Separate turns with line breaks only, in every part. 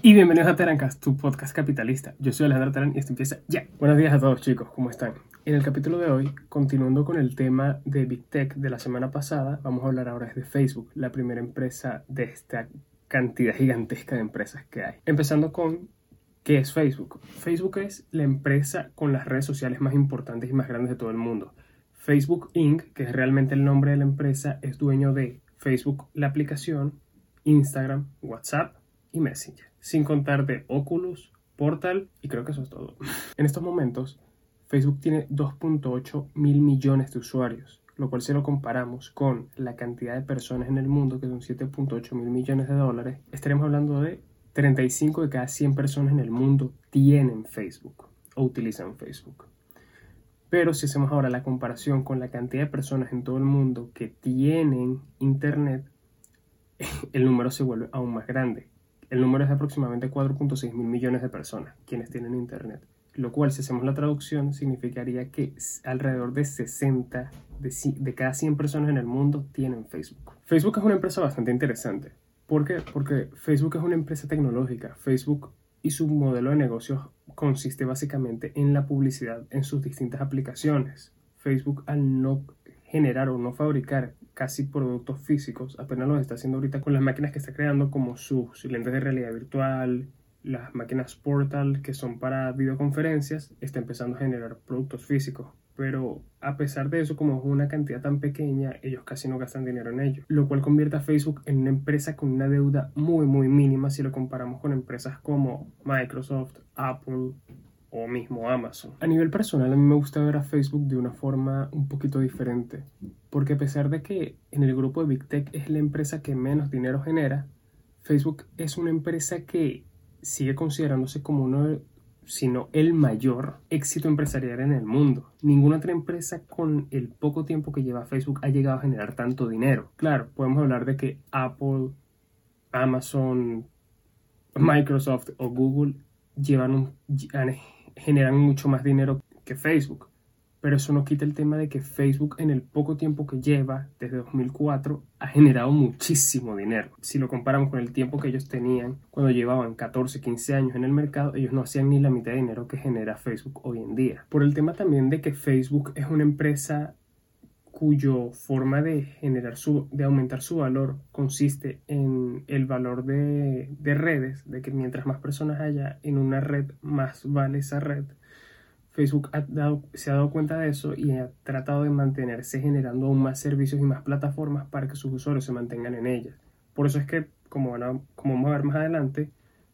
Y bienvenidos a Terancast, tu podcast capitalista. Yo soy Alejandro Terán y esto empieza ya. Buenos días a todos chicos, ¿cómo están? En el capítulo de hoy, continuando con el tema de Big Tech de la semana pasada, vamos a hablar ahora de Facebook, la primera empresa de esta cantidad gigantesca de empresas que hay. Empezando con ¿qué es Facebook? Facebook es la empresa con las redes sociales más importantes y más grandes de todo el mundo. Facebook Inc., que es realmente el nombre de la empresa, es dueño de Facebook, la aplicación, Instagram, WhatsApp y Messenger sin contar de Oculus, Portal y creo que eso es todo. En estos momentos, Facebook tiene 2.8 mil millones de usuarios, lo cual si lo comparamos con la cantidad de personas en el mundo, que son 7.8 mil millones de dólares, estaremos hablando de 35 de cada 100 personas en el mundo tienen Facebook o utilizan Facebook. Pero si hacemos ahora la comparación con la cantidad de personas en todo el mundo que tienen Internet, el número se vuelve aún más grande. El número es de aproximadamente 4.6 mil millones de personas quienes tienen Internet, lo cual si hacemos la traducción significaría que alrededor de 60 de, cada 100 personas en el mundo tienen Facebook. Facebook es una empresa bastante interesante. ¿Por qué? Porque Facebook es una empresa tecnológica. Facebook y su modelo de negocios consiste básicamente en la publicidad en sus distintas aplicaciones. Facebook al no generar o no fabricar casi productos físicos, apenas lo está haciendo ahorita con las máquinas que está creando como sus lentes de realidad virtual, las máquinas Portal que son para videoconferencias, está empezando a generar productos físicos. Pero a pesar de eso, como es una cantidad tan pequeña, ellos casi no gastan dinero en ello, lo cual convierte a Facebook en una empresa con una deuda muy muy mínima si lo comparamos con empresas como Microsoft, Apple, o mismo Amazon. A nivel personal, a mí me gusta ver a Facebook de una forma un poquito diferente, porque a pesar de que en el grupo de Big Tech es la empresa que menos dinero genera, Facebook es una empresa que sigue considerándose como uno sino el mayor éxito empresarial en el mundo. Ninguna otra empresa con el poco tiempo que lleva Facebook ha llegado a generar tanto dinero. Claro, podemos hablar de que Apple, Amazon, Microsoft o Google generan mucho más dinero que Facebook. Pero eso no quita el tema de que Facebook en el poco tiempo que lleva, desde 2004, ha generado muchísimo dinero. Si lo comparamos con el tiempo que ellos tenían cuando llevaban 14, 15 años en el mercado, ellos no hacían ni la mitad de dinero que genera Facebook hoy en día. Por el tema también de que Facebook es una empresa cuyo forma de generar su, de aumentar su valor consiste en el valor de, de, redes, de que mientras más personas haya en una red, más vale esa red. Facebook se ha dado cuenta de eso y ha tratado de mantenerse generando aún más servicios y más plataformas para que sus usuarios se mantengan en ellas. Por eso es que, como, van como vamos a ver más adelante,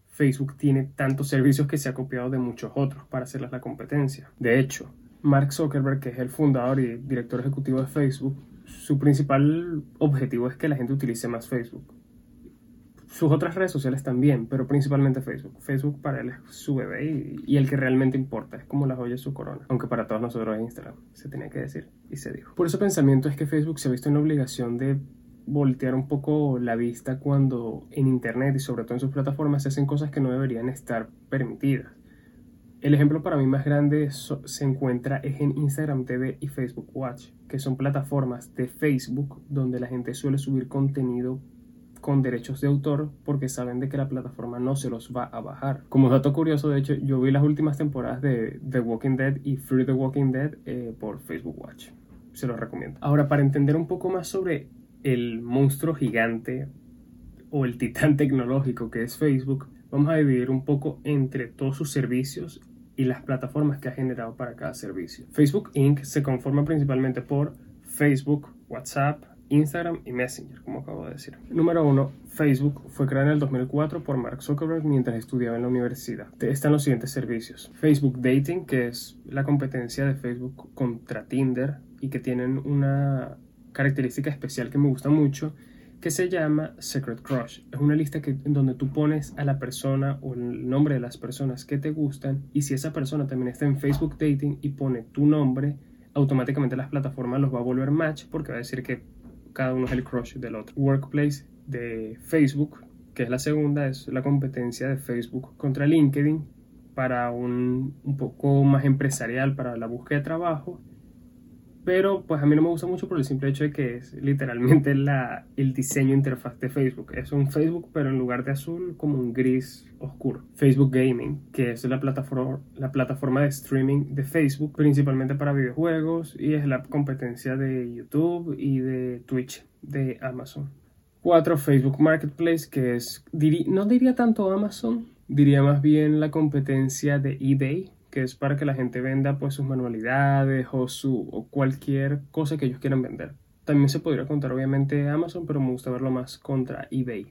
Facebook tiene tantos servicios que se ha copiado de muchos otros para hacerles la competencia. De hecho, Mark Zuckerberg, que es el fundador y director ejecutivo de Facebook, su principal objetivo es que la gente utilice más Facebook. Sus otras redes sociales también, pero principalmente Facebook. Facebook para él es su bebé y, el que realmente importa, es como la joya de su corona. Aunque para todos nosotros es Instagram, se tenía que decir y se dijo. Por ese pensamiento es que Facebook se ha visto en la obligación de voltear un poco la vista cuando en Internet y sobre todo en sus plataformas se hacen cosas que no deberían estar permitidas. El ejemplo para mí más grande se encuentra en Instagram TV y Facebook Watch, que son plataformas de Facebook donde la gente suele subir contenido con derechos de autor porque saben de que la plataforma no se los va a bajar. Como dato curioso, de hecho, yo vi las últimas temporadas de The Walking Dead y Free The Walking Dead eh, por Facebook Watch. Se los recomiendo. Ahora, para entender un poco más sobre el monstruo gigante o el titán tecnológico que es Facebook, vamos a dividir un poco entre todos sus servicios y las plataformas que ha generado para cada servicio. Facebook Inc. se conforma principalmente por Facebook, WhatsApp, Instagram y Messenger, como acabo de decir. Número 1. Facebook fue creado en el 2004 por Mark Zuckerberg mientras estudiaba en la universidad. Están los siguientes servicios. Facebook Dating, que es la competencia de Facebook contra Tinder y que tienen una característica especial que me gusta mucho que se llama Secret Crush. Es una lista que, en donde tú pones a la persona o el nombre de las personas que te gustan y si esa persona también está en Facebook Dating y pone tu nombre, automáticamente las plataformas los va a volver match porque va a decir que cada uno es el crush del otro. Workplace de Facebook, que es la segunda, es la competencia de Facebook contra LinkedIn para un, un poco más empresarial para la búsqueda de trabajo pero pues a mí no me gusta mucho por el simple hecho de que es literalmente la, el diseño interfaz de Facebook. Es un Facebook, pero en lugar de azul, como un gris oscuro. Facebook Gaming, que es la plataforma, la plataforma de streaming de Facebook, principalmente para videojuegos, y es la competencia de YouTube y de Twitch de Amazon. 4. Facebook Marketplace, que es, no diría tanto Amazon, diría más bien la competencia de eBay, que es para que la gente venda pues sus manualidades o, su, o cualquier cosa que ellos quieran vender. También se podría contar obviamente Amazon, pero me gusta verlo más contra eBay.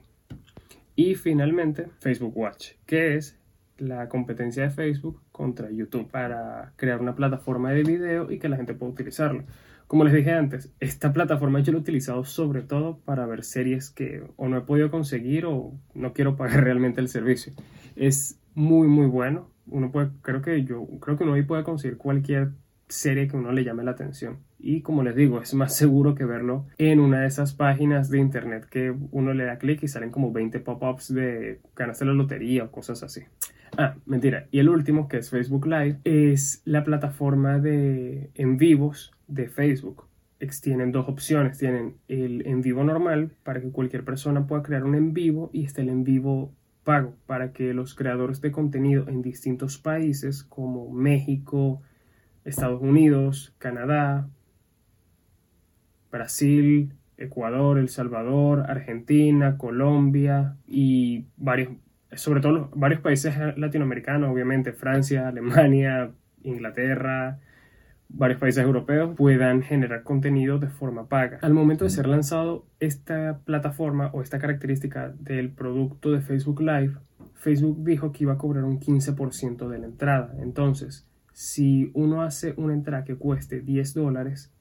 Y finalmente Facebook Watch, que es la competencia de Facebook contra YouTube para crear una plataforma de video y que la gente pueda utilizarlo. Como les dije antes, esta plataforma yo la he utilizado sobre todo para ver series que o no he podido conseguir o no quiero pagar realmente el servicio. Es muy muy bueno uno puede, creo que yo, creo que uno ahí puede conseguir cualquier serie que uno le llame la atención. Y como les digo, es más seguro que verlo en una de esas páginas de internet que uno le da clic y salen como 20 pop-ups de ganaste la lotería o cosas así. Ah, mentira. Y el último, que es Facebook Live, es la plataforma de en vivos de Facebook. Tienen dos opciones. Tienen el en vivo normal para que cualquier persona pueda crear un en vivo y está el en vivo pago para que los creadores de contenido en distintos países como México, Estados Unidos, Canadá, Brasil, Ecuador, El Salvador, Argentina, Colombia y varios, sobre todo varios países latinoamericanos, obviamente Francia, Alemania, Inglaterra, varios países europeos puedan generar contenido de forma paga. Al momento de ser lanzado esta plataforma o esta característica del producto de Facebook Live, Facebook dijo que iba a cobrar un 15% de la entrada. Entonces, si uno hace una entrada que cueste 10 dólares,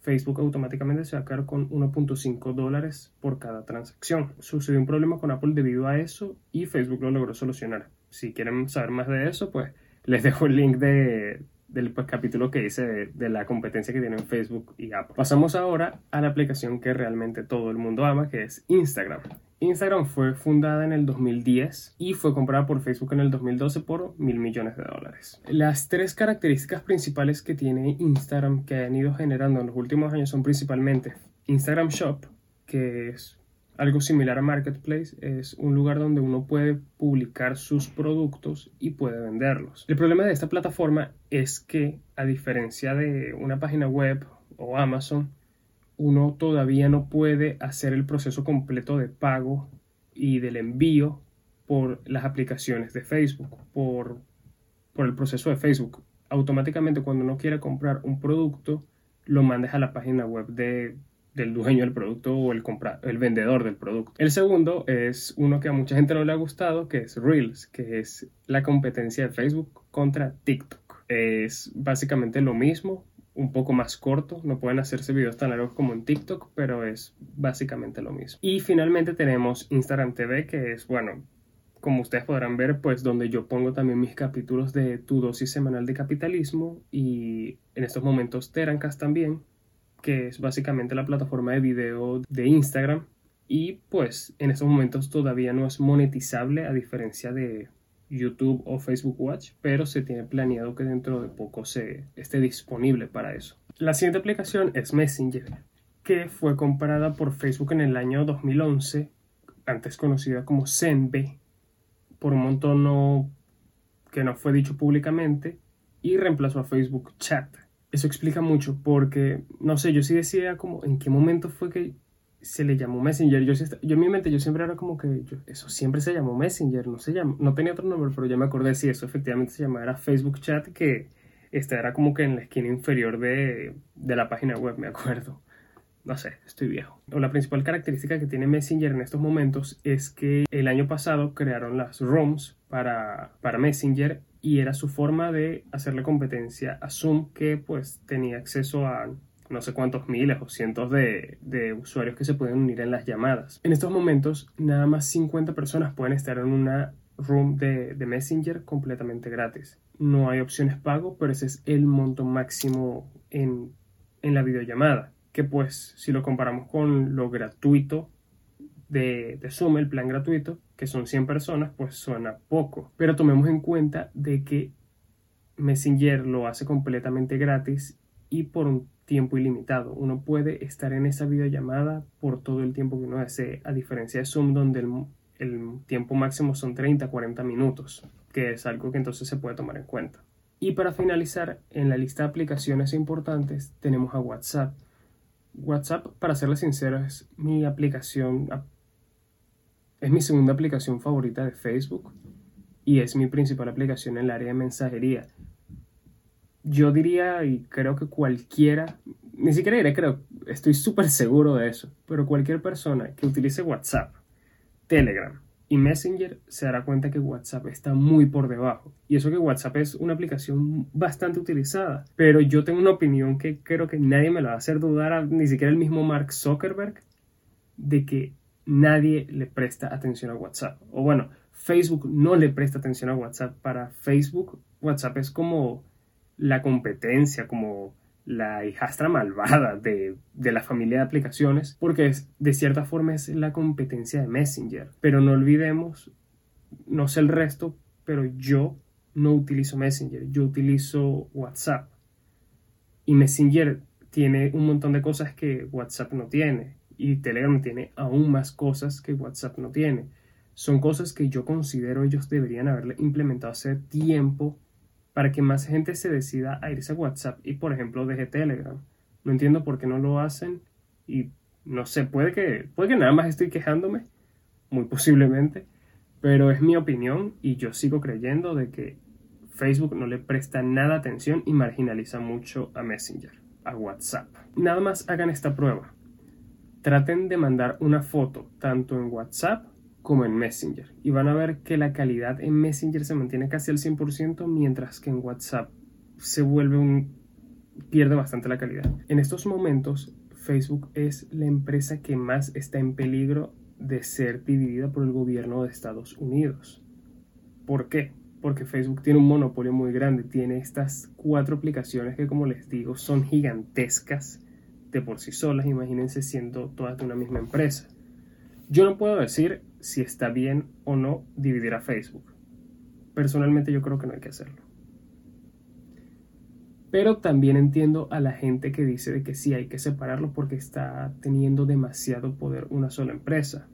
Facebook automáticamente se va a quedar con 1.5 dólares por cada transacción. Sucedió un problema con Apple debido a eso y Facebook lo logró solucionar. Si quieren saber más de eso, pues les dejo el link de, del pues, capítulo que hice de, la competencia que tienen Facebook y Apple. Pasamos ahora a la aplicación que realmente todo el mundo ama, que es Instagram. Instagram fue fundada en el 2010 y fue comprada por Facebook en el 2012 por mil millones de dólares. Las tres características principales que tiene Instagram que han ido generando en los últimos años son principalmente Instagram Shop, que es algo similar a Marketplace es un lugar donde uno puede publicar sus productos y puede venderlos. El problema de esta plataforma es que, a diferencia de una página web o Amazon, uno todavía no puede hacer el proceso completo de pago y del envío por las aplicaciones de Facebook, por, por el proceso de Facebook. Automáticamente cuando uno quiere comprar un producto, lo mandes a la página web de del dueño del producto o el, el vendedor del producto. El segundo es uno que a mucha gente no le ha gustado, que es Reels, que es la competencia de Facebook contra TikTok. Es básicamente lo mismo, un poco más corto, no pueden hacerse videos tan largos como en TikTok, pero es básicamente lo mismo. Y finalmente tenemos Instagram TV, que es, bueno, como ustedes podrán ver, pues donde yo pongo también mis capítulos de tu dosis semanal de capitalismo y en estos momentos Terancast también, que es básicamente la plataforma de video de Instagram y pues en estos momentos todavía no es monetizable a diferencia de YouTube o Facebook Watch, pero se tiene planeado que dentro de poco se esté disponible para eso. La siguiente aplicación es Messenger, que fue comprada por Facebook en el año 2011, antes conocida como Zenbe, por un montón que no fue dicho públicamente, y reemplazó a Facebook Chat eso explica mucho porque, no sé, yo sí decía como en qué momento fue que se le llamó Messenger. Yo, yo en mi mente yo siempre era como que eso siempre se llamó Messenger, no se llama, no tenía otro nombre, pero ya me acordé si eso efectivamente se llamaba Facebook Chat, que esta era como que en la esquina inferior de, de la página web, me acuerdo. No sé, estoy viejo. O la principal característica que tiene Messenger en estos momentos es que el año pasado crearon las ROMs para, para Messenger y era su forma de hacerle competencia a Zoom que pues tenía acceso a no sé cuántos miles o cientos de, de, usuarios que se pueden unir en las llamadas. En estos momentos, nada más 50 personas pueden estar en una room de, de, Messenger completamente gratis. No hay opciones pago, pero ese es el monto máximo en, en la videollamada. Que pues, si lo comparamos con lo gratuito de, Zoom, el plan gratuito, que son 100 personas, pues suena poco. Pero tomemos en cuenta de que Messenger lo hace completamente gratis y por un tiempo ilimitado. Uno puede estar en esa videollamada por todo el tiempo que uno desee, a diferencia de Zoom donde el, el tiempo máximo son 30, 40 minutos, que es algo que entonces se puede tomar en cuenta. Y para finalizar, en la lista de aplicaciones importantes tenemos a WhatsApp. WhatsApp, para serles sincero, es mi aplicación, es mi segunda aplicación favorita de Facebook y es mi principal aplicación en el área de mensajería. Yo diría, y creo que cualquiera, ni siquiera diré creo, estoy súper seguro de eso, pero cualquier persona que utilice WhatsApp, Telegram, y Messenger se dará cuenta que WhatsApp está muy por debajo. Y eso que WhatsApp es una aplicación bastante utilizada. Pero yo tengo una opinión que creo que nadie me la va a hacer dudar, ni siquiera el mismo Mark Zuckerberg, de que nadie le presta atención a WhatsApp. O bueno, Facebook no le presta atención a WhatsApp. Para Facebook, WhatsApp es como la competencia, como la hijastra malvada de, la familia de aplicaciones, porque de cierta forma es la competencia de Messenger. Pero no olvidemos, no sé el resto, pero yo no utilizo Messenger, yo utilizo WhatsApp. Y Messenger tiene un montón de cosas que WhatsApp no tiene. Y Telegram tiene aún más cosas que WhatsApp no tiene. Son cosas que yo considero ellos deberían haberle implementado hace tiempo para que más gente se decida a irse a WhatsApp y por ejemplo deje Telegram. No entiendo por qué no lo hacen y no sé, puede que, puede que nada más estoy quejándome, muy posiblemente, pero es mi opinión y yo sigo creyendo de que Facebook no le presta nada atención y marginaliza mucho a Messenger, a WhatsApp. Nada más hagan esta prueba. Traten de mandar una foto tanto en WhatsApp como en Messenger. Y van a ver que la calidad en Messenger se mantiene casi al 100%, mientras que en WhatsApp se vuelve un... pierde bastante la calidad. En estos momentos, Facebook es la empresa que más está en peligro de ser dividida por el gobierno de Estados Unidos. ¿Por qué? Porque Facebook tiene un monopolio muy grande, tiene estas cuatro aplicaciones que como les digo son gigantescas de por sí solas, imagínense siendo todas de una misma empresa. Yo no puedo decir si está bien o no dividir a Facebook. Personalmente yo creo que no hay que hacerlo. Pero también entiendo a la gente que dice de que sí hay que separarlo porque está teniendo demasiado poder una sola empresa.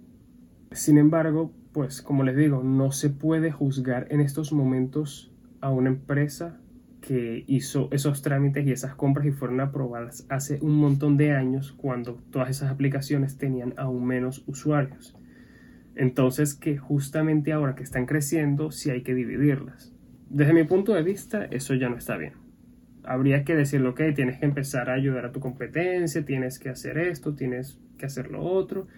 Sin embargo, pues como les digo, no se puede juzgar en estos momentos a una empresa que hizo esos trámites y esas compras y fueron aprobadas hace un montón de años cuando todas esas aplicaciones tenían aún menos usuarios. Entonces que justamente ahora que están creciendo, sí hay que dividirlas. Desde mi punto de vista, eso ya no está bien. Habría que decirlo, ok, tienes que empezar a ayudar a tu competencia, tienes que hacer esto, tienes que hacer lo otro,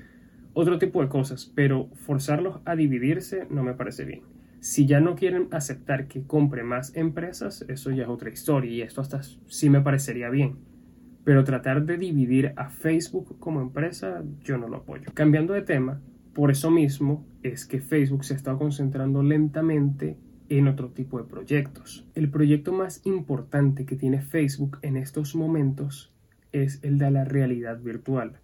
otro tipo de cosas, pero forzarlos a dividirse no me parece bien. Si ya no quieren aceptar que compre más empresas, eso ya es otra historia y esto hasta sí me parecería bien. Pero tratar de dividir a Facebook como empresa, yo no lo apoyo. Cambiando de tema, por eso mismo es que Facebook se está concentrando lentamente en otro tipo de proyectos. El proyecto más importante que tiene Facebook en estos momentos es el de la realidad virtual.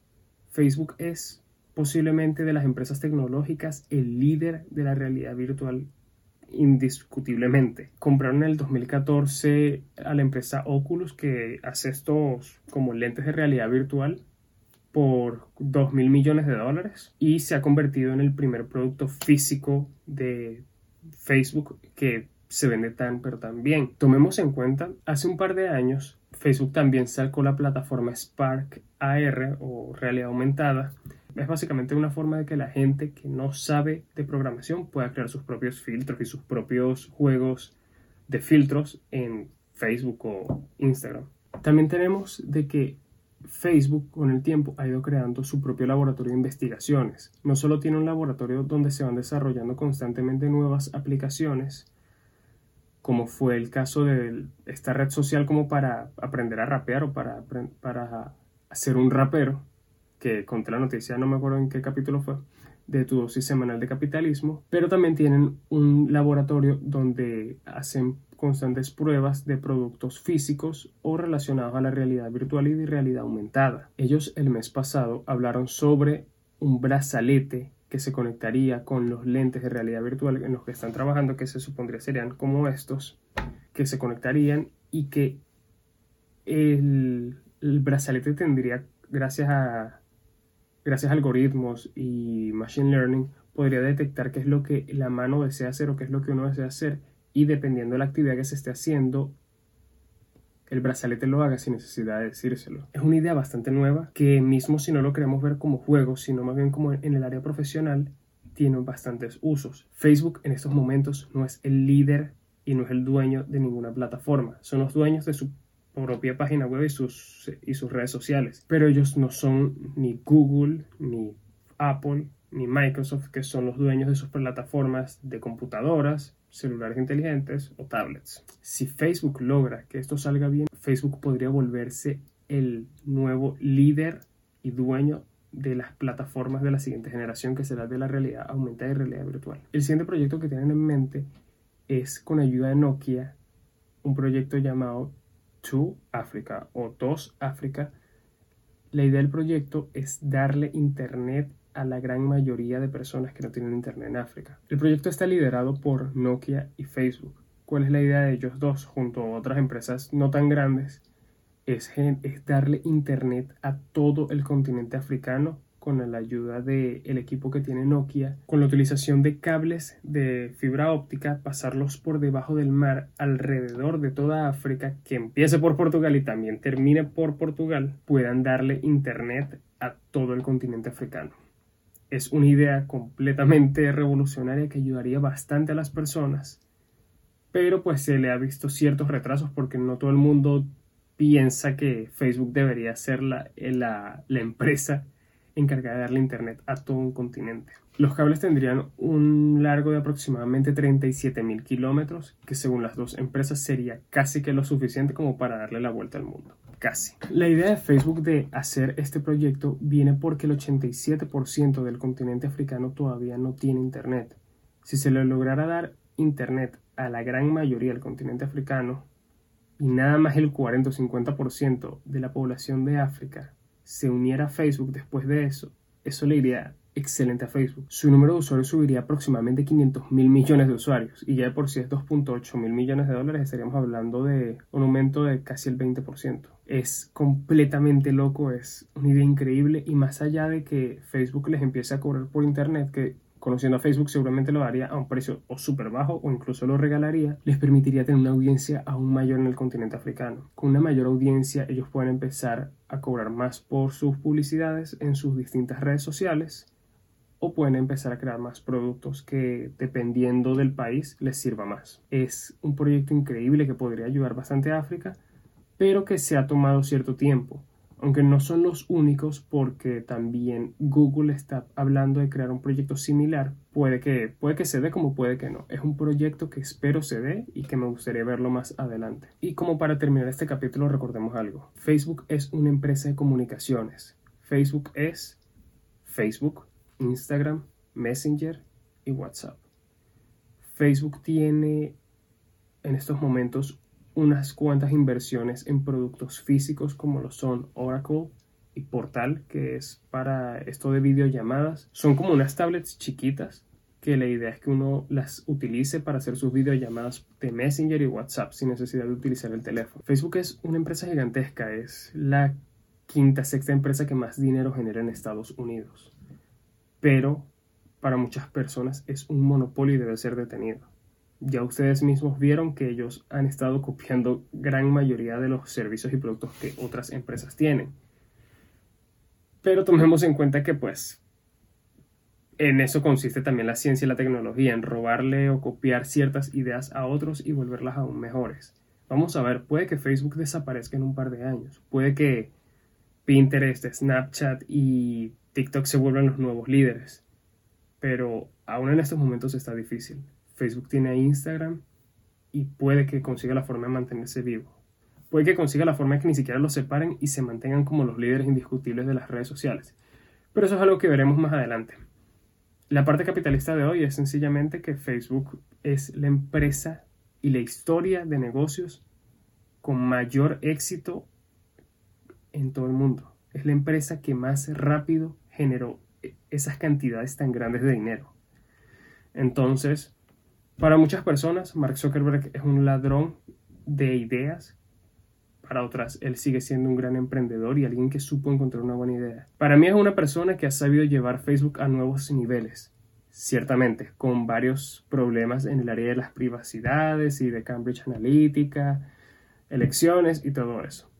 Facebook es posiblemente de las empresas tecnológicas el líder de la realidad virtual indiscutiblemente. Compraron en el 2014 a la empresa Oculus que hace estos como lentes de realidad virtual por 2 mil millones de dólares y se ha convertido en el primer producto físico de Facebook que se vende tan pero tan bien. Tomemos en cuenta, hace un par de años Facebook también sacó la plataforma Spark AR o realidad aumentada. Es básicamente una forma de que la gente que no sabe de programación pueda crear sus propios filtros y sus propios juegos de filtros en Facebook o Instagram. También tenemos de que Facebook con el tiempo ha ido creando su propio laboratorio de investigaciones. No solo tiene un laboratorio donde se van desarrollando constantemente nuevas aplicaciones, como fue el caso de esta red social como para aprender a rapear o para, para hacer un rapero, que conté la noticia, no me acuerdo en qué capítulo fue, de tu dosis semanal de capitalismo, pero también tienen un laboratorio donde hacen constantes pruebas de productos físicos o relacionados a la realidad virtual y de realidad aumentada. Ellos el mes pasado hablaron sobre un brazalete que se conectaría con los lentes de realidad virtual en los que están trabajando, que se supondría serían como estos, que se conectarían y que el, el brazalete tendría, gracias a, gracias a algoritmos y machine learning, podría detectar qué es lo que la mano desea hacer o qué es lo que uno desea hacer y dependiendo de la actividad que se esté haciendo, el brazalete lo haga sin necesidad de decírselo. Es una idea bastante nueva que mismo si no lo queremos ver como juego, sino más bien como en el área profesional, tiene bastantes usos. Facebook en estos momentos no es el líder y no es el dueño de ninguna plataforma. Son los dueños de su propia página web y sus, y sus redes sociales. Pero ellos no son ni Google, ni Apple, ni Microsoft, que son los dueños de sus plataformas de computadoras, celulares inteligentes o tablets. Si Facebook logra que esto salga bien, Facebook podría volverse el nuevo líder y dueño de las plataformas de la siguiente generación que será de la realidad aumentada y realidad virtual. El siguiente proyecto que tienen en mente es con ayuda de Nokia un proyecto llamado To Africa o TOS Africa. La idea del proyecto es darle internet a la gran mayoría de personas que no tienen internet en África. El proyecto está liderado por Nokia y Facebook. ¿Cuál es la idea de ellos dos junto a otras empresas no tan grandes? Es, es darle internet a todo el continente africano con la ayuda del el equipo que tiene Nokia, con la utilización de cables de fibra óptica, pasarlos por debajo del mar alrededor de toda África, que empiece por Portugal y también termine por Portugal, puedan darle internet a todo el continente africano. Es una idea completamente revolucionaria que ayudaría bastante a las personas, pero pues se le ha visto ciertos retrasos porque no todo el mundo piensa que Facebook debería ser la, la, la empresa encargada de darle internet a todo un continente. Los cables tendrían un largo de aproximadamente 37.000 kilómetros, que según las dos empresas sería casi que lo suficiente como para darle la vuelta al mundo casi. La idea de Facebook de hacer este proyecto viene porque el 87% del continente africano todavía no tiene internet. Si se le lograra dar internet a la gran mayoría del continente africano y nada más el 40 o 50% de la población de África se uniera a Facebook después de eso, eso le iría excelente a Facebook. Su número de usuarios subiría aproximadamente 500 mil millones de usuarios y ya de por sí es 2.8 mil millones de dólares estaríamos hablando de un aumento de casi el 20%. Es completamente loco, es una idea increíble y más allá de que Facebook les empiece a cobrar por internet, que conociendo a Facebook seguramente lo haría a un precio o súper bajo o incluso lo regalaría, les permitiría tener una audiencia aún mayor en el continente africano. Con una mayor audiencia ellos pueden empezar a cobrar más por sus publicidades en sus distintas redes sociales o pueden empezar a crear más productos que dependiendo del país les sirva más. Es un proyecto increíble que podría ayudar bastante a África, pero que se ha tomado cierto tiempo. Aunque no son los únicos porque también Google está hablando de crear un proyecto similar, puede que, puede que se dé como puede que no. Es un proyecto que espero se dé y que me gustaría verlo más adelante. Y como para terminar este capítulo recordemos algo. Facebook es una empresa de comunicaciones. Facebook es Facebook, Instagram, Messenger y WhatsApp. Facebook tiene en estos momentos unas cuantas inversiones en productos físicos como lo son Oracle y Portal, que es para esto de videollamadas. Son como unas tablets chiquitas que la idea es que uno las utilice para hacer sus videollamadas de Messenger y WhatsApp sin necesidad de utilizar el teléfono. Facebook es una empresa gigantesca, es la quinta, sexta empresa que más dinero genera en Estados Unidos pero para muchas personas es un monopolio y debe ser detenido. Ya ustedes mismos vieron que ellos han estado copiando gran mayoría de los servicios y productos que otras empresas tienen. Pero tomemos en cuenta que pues en eso consiste también la ciencia y la tecnología, en robarle o copiar ciertas ideas a otros y volverlas aún mejores. Vamos a ver, puede que Facebook desaparezca en un par de años, puede que Pinterest, Snapchat y TikTok se vuelven los nuevos líderes. Pero aún en estos momentos está difícil. Facebook tiene Instagram y puede que consiga la forma de mantenerse vivo. Puede que consiga la forma de que ni siquiera los separen y se mantengan como los líderes indiscutibles de las redes sociales. Pero eso es algo que veremos más adelante. La parte capitalista de hoy es sencillamente que Facebook es la empresa y la historia de negocios con mayor éxito en todo el mundo. Es la empresa que más rápido generó esas cantidades tan grandes de dinero. Entonces, para muchas personas, Mark Zuckerberg es un ladrón de ideas para otras él sigue siendo un gran emprendedor y alguien que supo encontrar una buena idea. Para mí es una persona que ha sabido llevar Facebook a nuevos niveles. Ciertamente, con varios problemas en el área de las privacidades y de Cambridge Analytica, elecciones y todo eso.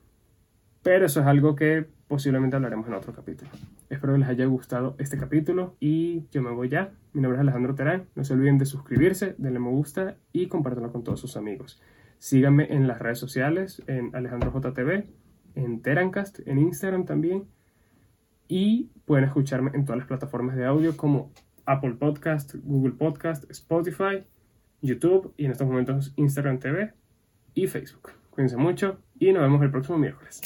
Pero eso es algo que posiblemente hablaremos en otro capítulo. Espero que les haya gustado este capítulo y yo me voy ya. Mi nombre es Alejandro Terán. No se olviden de suscribirse, denle me gusta y compártanlo con todos sus amigos. Síganme en las redes sociales, en AlejandroJTV, en Terancast, en Instagram también. Y pueden escucharme en todas las plataformas de audio como Apple Podcast, Google Podcast, Spotify, YouTube y en estos momentos Instagram TV y Facebook. Cuídense mucho y nos vemos el próximo miércoles.